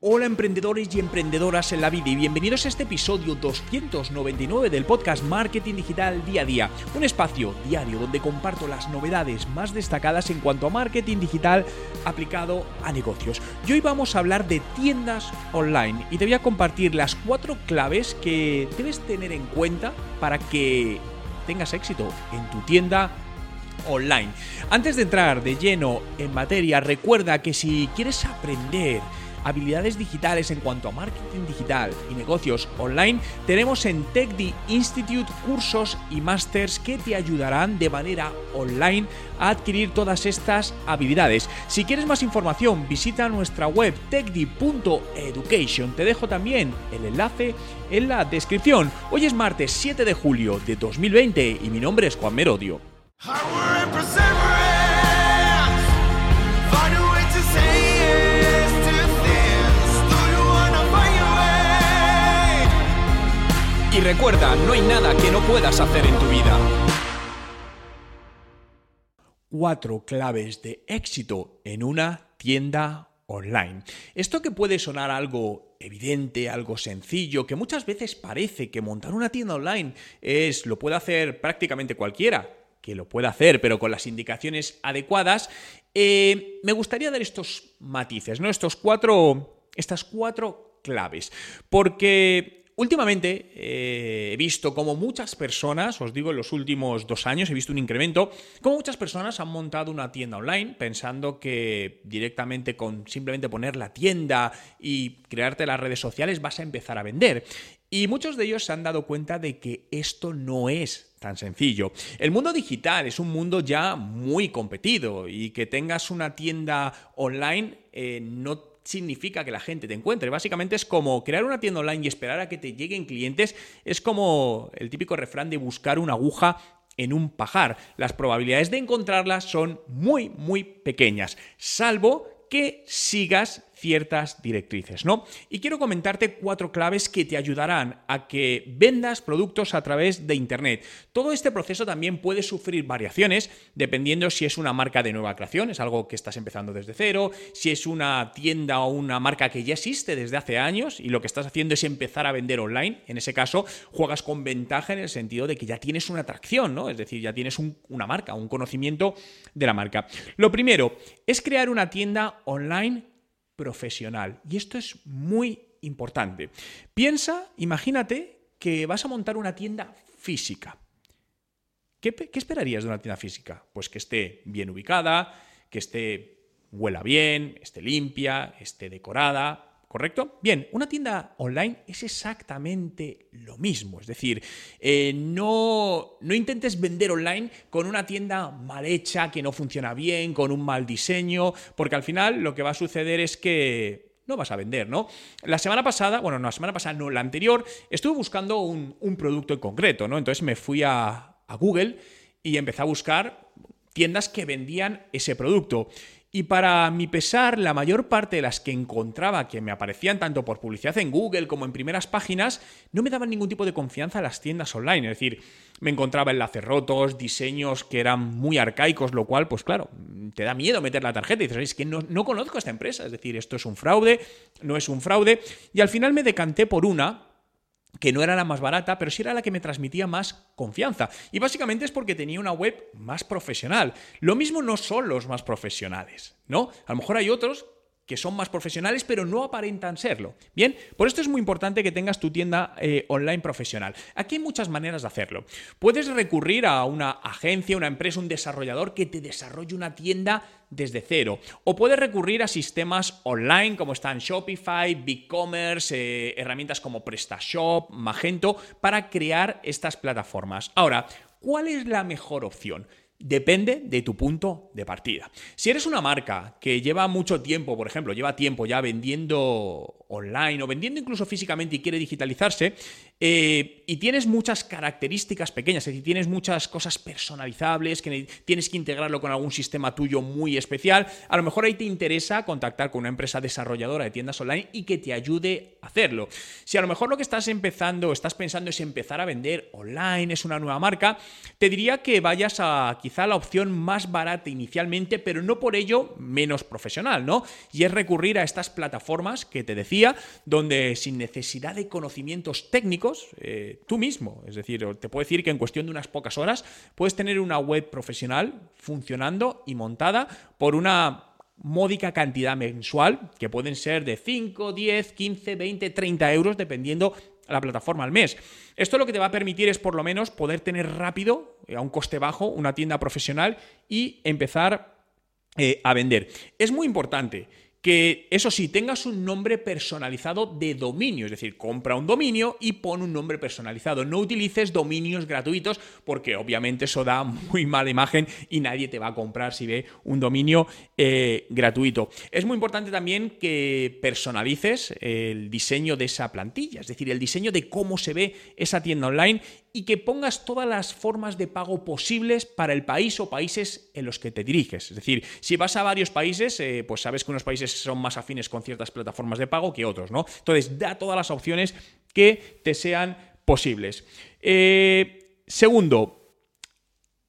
Hola emprendedores y emprendedoras en la vida y bienvenidos a este episodio 299 del podcast Marketing Digital Día a Día, un espacio diario donde comparto las novedades más destacadas en cuanto a marketing digital aplicado a negocios. Y hoy vamos a hablar de tiendas online y te voy a compartir las cuatro claves que debes tener en cuenta para que tengas éxito en tu tienda online. Antes de entrar de lleno en materia, recuerda que si quieres aprender habilidades digitales en cuanto a marketing digital y negocios online, tenemos en TechD Institute cursos y másters que te ayudarán de manera online a adquirir todas estas habilidades. Si quieres más información, visita nuestra web techdi.education. Te dejo también el enlace en la descripción. Hoy es martes 7 de julio de 2020 y mi nombre es Juan Merodio. Y recuerda, no hay nada que no puedas hacer en tu vida. Cuatro claves de éxito en una tienda online. Esto que puede sonar algo evidente, algo sencillo, que muchas veces parece que montar una tienda online es lo puede hacer prácticamente cualquiera, que lo puede hacer, pero con las indicaciones adecuadas, eh, me gustaría dar estos matices, ¿no? Estos cuatro, estas cuatro claves. Porque Últimamente eh, he visto como muchas personas, os digo en los últimos dos años, he visto un incremento, como muchas personas han montado una tienda online pensando que directamente con simplemente poner la tienda y crearte las redes sociales vas a empezar a vender. Y muchos de ellos se han dado cuenta de que esto no es tan sencillo. El mundo digital es un mundo ya muy competido y que tengas una tienda online eh, no significa que la gente te encuentre. Básicamente es como crear una tienda online y esperar a que te lleguen clientes. Es como el típico refrán de buscar una aguja en un pajar. Las probabilidades de encontrarla son muy, muy pequeñas, salvo que sigas ciertas directrices, ¿no? Y quiero comentarte cuatro claves que te ayudarán a que vendas productos a través de Internet. Todo este proceso también puede sufrir variaciones dependiendo si es una marca de nueva creación, es algo que estás empezando desde cero, si es una tienda o una marca que ya existe desde hace años y lo que estás haciendo es empezar a vender online. En ese caso, juegas con ventaja en el sentido de que ya tienes una atracción, ¿no? Es decir, ya tienes una marca, un conocimiento de la marca. Lo primero es crear una tienda online profesional. Y esto es muy importante. Piensa, imagínate que vas a montar una tienda física. ¿Qué, ¿Qué, esperarías de una tienda física? Pues que esté bien ubicada, que esté huela bien, esté limpia, esté decorada, ¿Correcto? Bien, una tienda online es exactamente lo mismo. Es decir, eh, no, no intentes vender online con una tienda mal hecha, que no funciona bien, con un mal diseño, porque al final lo que va a suceder es que no vas a vender, ¿no? La semana pasada, bueno, no, la semana pasada, no, la anterior, estuve buscando un, un producto en concreto, ¿no? Entonces me fui a, a Google y empecé a buscar tiendas que vendían ese producto. Y para mi pesar, la mayor parte de las que encontraba que me aparecían tanto por publicidad en Google como en primeras páginas, no me daban ningún tipo de confianza a las tiendas online. Es decir, me encontraba enlaces rotos, diseños que eran muy arcaicos, lo cual, pues claro, te da miedo meter la tarjeta y dices, es que no, no conozco esta empresa. Es decir, esto es un fraude, no es un fraude. Y al final me decanté por una que no era la más barata, pero sí era la que me transmitía más confianza. Y básicamente es porque tenía una web más profesional. Lo mismo no son los más profesionales, ¿no? A lo mejor hay otros que son más profesionales, pero no aparentan serlo. Bien, por esto es muy importante que tengas tu tienda eh, online profesional. Aquí hay muchas maneras de hacerlo. Puedes recurrir a una agencia, una empresa, un desarrollador que te desarrolle una tienda desde cero. O puedes recurrir a sistemas online como están Shopify, BigCommerce, eh, herramientas como PrestaShop, Magento, para crear estas plataformas. Ahora, ¿cuál es la mejor opción? Depende de tu punto de partida. Si eres una marca que lleva mucho tiempo, por ejemplo, lleva tiempo ya vendiendo online o vendiendo incluso físicamente y quiere digitalizarse, eh, y tienes muchas características pequeñas, es decir, tienes muchas cosas personalizables, que tienes que integrarlo con algún sistema tuyo muy especial, a lo mejor ahí te interesa contactar con una empresa desarrolladora de tiendas online y que te ayude a hacerlo. Si a lo mejor lo que estás empezando, estás pensando es empezar a vender online, es una nueva marca, te diría que vayas a quizá la opción más barata inicialmente, pero no por ello menos profesional, ¿no? Y es recurrir a estas plataformas que te decía, donde sin necesidad de conocimientos técnicos, eh, tú mismo, es decir, te puedo decir que en cuestión de unas pocas horas puedes tener una web profesional funcionando y montada por una módica cantidad mensual, que pueden ser de 5, 10, 15, 20, 30 euros, dependiendo la plataforma al mes. Esto lo que te va a permitir es por lo menos poder tener rápido, eh, a un coste bajo, una tienda profesional y empezar eh, a vender. Es muy importante que eso sí, tengas un nombre personalizado de dominio, es decir, compra un dominio y pon un nombre personalizado. No utilices dominios gratuitos porque obviamente eso da muy mala imagen y nadie te va a comprar si ve un dominio eh, gratuito. Es muy importante también que personalices el diseño de esa plantilla, es decir, el diseño de cómo se ve esa tienda online y que pongas todas las formas de pago posibles para el país o países en los que te diriges. Es decir, si vas a varios países, eh, pues sabes que unos países son más afines con ciertas plataformas de pago que otros, ¿no? Entonces, da todas las opciones que te sean posibles. Eh, segundo,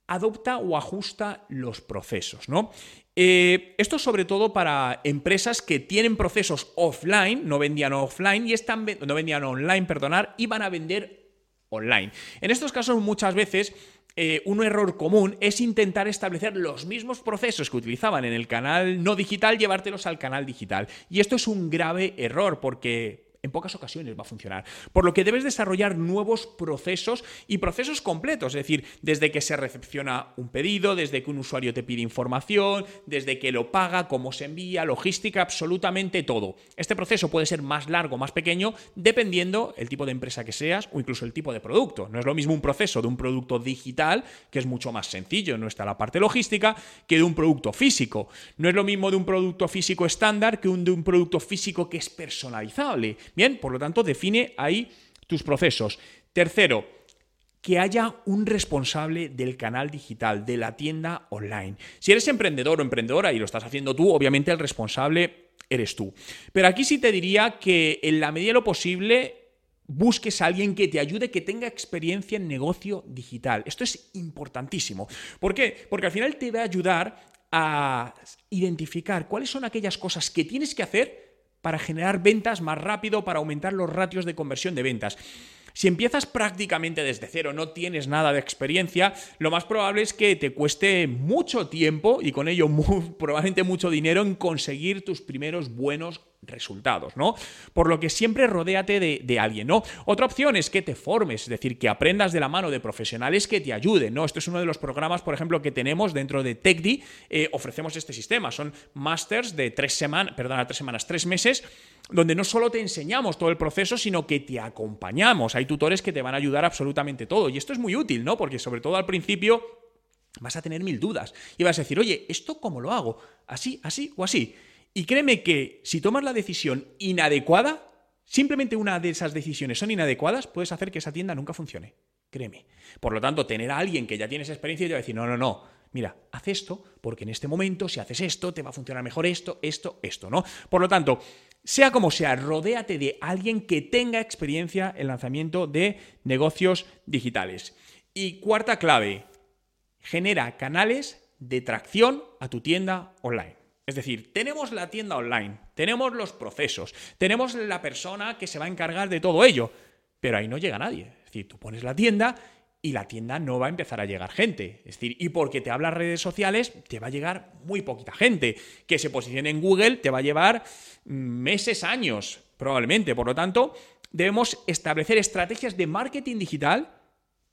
adopta o ajusta los procesos, ¿no? Eh, esto sobre todo para empresas que tienen procesos offline, no vendían offline y están no vendían online, perdonar, y van a vender online. En estos casos muchas veces eh, un error común es intentar establecer los mismos procesos que utilizaban en el canal no digital, llevártelos al canal digital. Y esto es un grave error porque en pocas ocasiones va a funcionar. Por lo que debes desarrollar nuevos procesos y procesos completos, es decir, desde que se recepciona un pedido, desde que un usuario te pide información, desde que lo paga, cómo se envía, logística, absolutamente todo. Este proceso puede ser más largo, más pequeño, dependiendo el tipo de empresa que seas o incluso el tipo de producto. No es lo mismo un proceso de un producto digital, que es mucho más sencillo, no está la parte logística, que de un producto físico. No es lo mismo de un producto físico estándar que un de un producto físico que es personalizable. Bien, por lo tanto, define ahí tus procesos. Tercero, que haya un responsable del canal digital, de la tienda online. Si eres emprendedor o emprendedora y lo estás haciendo tú, obviamente el responsable eres tú. Pero aquí sí te diría que en la medida de lo posible busques a alguien que te ayude, que tenga experiencia en negocio digital. Esto es importantísimo. ¿Por qué? Porque al final te va a ayudar a identificar cuáles son aquellas cosas que tienes que hacer para generar ventas más rápido, para aumentar los ratios de conversión de ventas. Si empiezas prácticamente desde cero, no tienes nada de experiencia, lo más probable es que te cueste mucho tiempo y con ello probablemente mucho dinero en conseguir tus primeros buenos resultados, ¿no? Por lo que siempre rodéate de, alguien, ¿no? Otra opción es que te formes, es decir, que aprendas de la mano de profesionales que te ayuden, ¿no? Esto es uno de los programas, por ejemplo, que tenemos dentro de TechDi, eh, ofrecemos este sistema, son masters de tres semanas, perdona, tres semanas, tres meses, donde no solo te enseñamos todo el proceso, sino que te acompañamos, hay tutores que te van a ayudar absolutamente todo, y esto es muy útil, ¿no? Porque sobre todo al principio vas a tener mil dudas y vas a decir, oye, ¿esto cómo lo hago? ¿Así, así o así? Y créeme que si tomas la decisión inadecuada, simplemente una de esas decisiones son inadecuadas, puedes hacer que esa tienda nunca funcione. Créeme. Por lo tanto, tener a alguien que ya tiene esa experiencia y te va a decir, no, no, no, mira, haz esto, porque en este momento, si haces esto, te va a funcionar mejor esto, esto, esto, ¿no? Por lo tanto, sea como sea, rodéate de alguien que tenga experiencia en lanzamiento de negocios digitales. Y cuarta clave, genera canales de tracción a tu tienda online. Es decir, tenemos la tienda online, tenemos los procesos, tenemos la persona que se va a encargar de todo ello, pero ahí no llega nadie. Es decir, tú pones la tienda y la tienda no va a empezar a llegar gente. Es decir, y porque te hablas redes sociales, te va a llegar muy poquita gente. Que se posicione en Google te va a llevar meses, años, probablemente. Por lo tanto, debemos establecer estrategias de marketing digital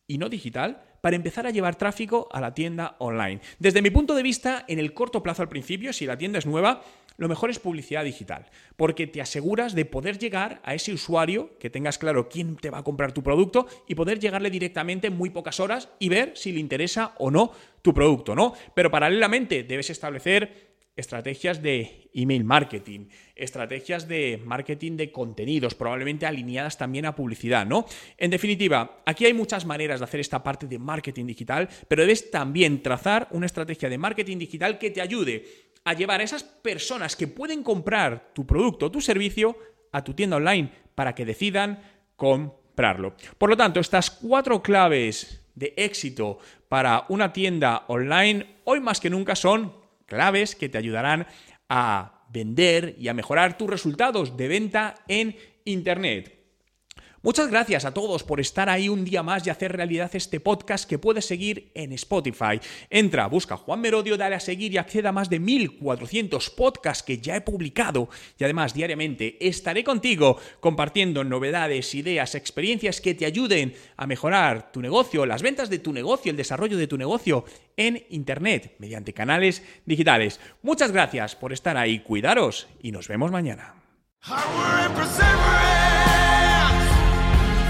y no digital para empezar a llevar tráfico a la tienda online. Desde mi punto de vista, en el corto plazo al principio, si la tienda es nueva, lo mejor es publicidad digital, porque te aseguras de poder llegar a ese usuario, que tengas claro quién te va a comprar tu producto y poder llegarle directamente en muy pocas horas y ver si le interesa o no tu producto, ¿no? Pero paralelamente debes establecer estrategias de email marketing, estrategias de marketing de contenidos, probablemente alineadas también a publicidad, ¿no? En definitiva, aquí hay muchas maneras de hacer esta parte de marketing digital, pero debes también trazar una estrategia de marketing digital que te ayude a llevar a esas personas que pueden comprar tu producto o tu servicio a tu tienda online para que decidan comprarlo. Por lo tanto, estas cuatro claves de éxito para una tienda online hoy más que nunca son claves que te ayudarán a vender y a mejorar tus resultados de venta en Internet. Muchas gracias a todos por estar ahí un día más y hacer realidad este podcast que puedes seguir en Spotify. Entra, busca Juan Merodio, dale a seguir y acceda a más de 1400 podcasts que ya he publicado. Y además, diariamente estaré contigo compartiendo novedades, ideas, experiencias que te ayuden a mejorar tu negocio, las ventas de tu negocio, el desarrollo de tu negocio en Internet mediante canales digitales. Muchas gracias por estar ahí, cuidaros y nos vemos mañana.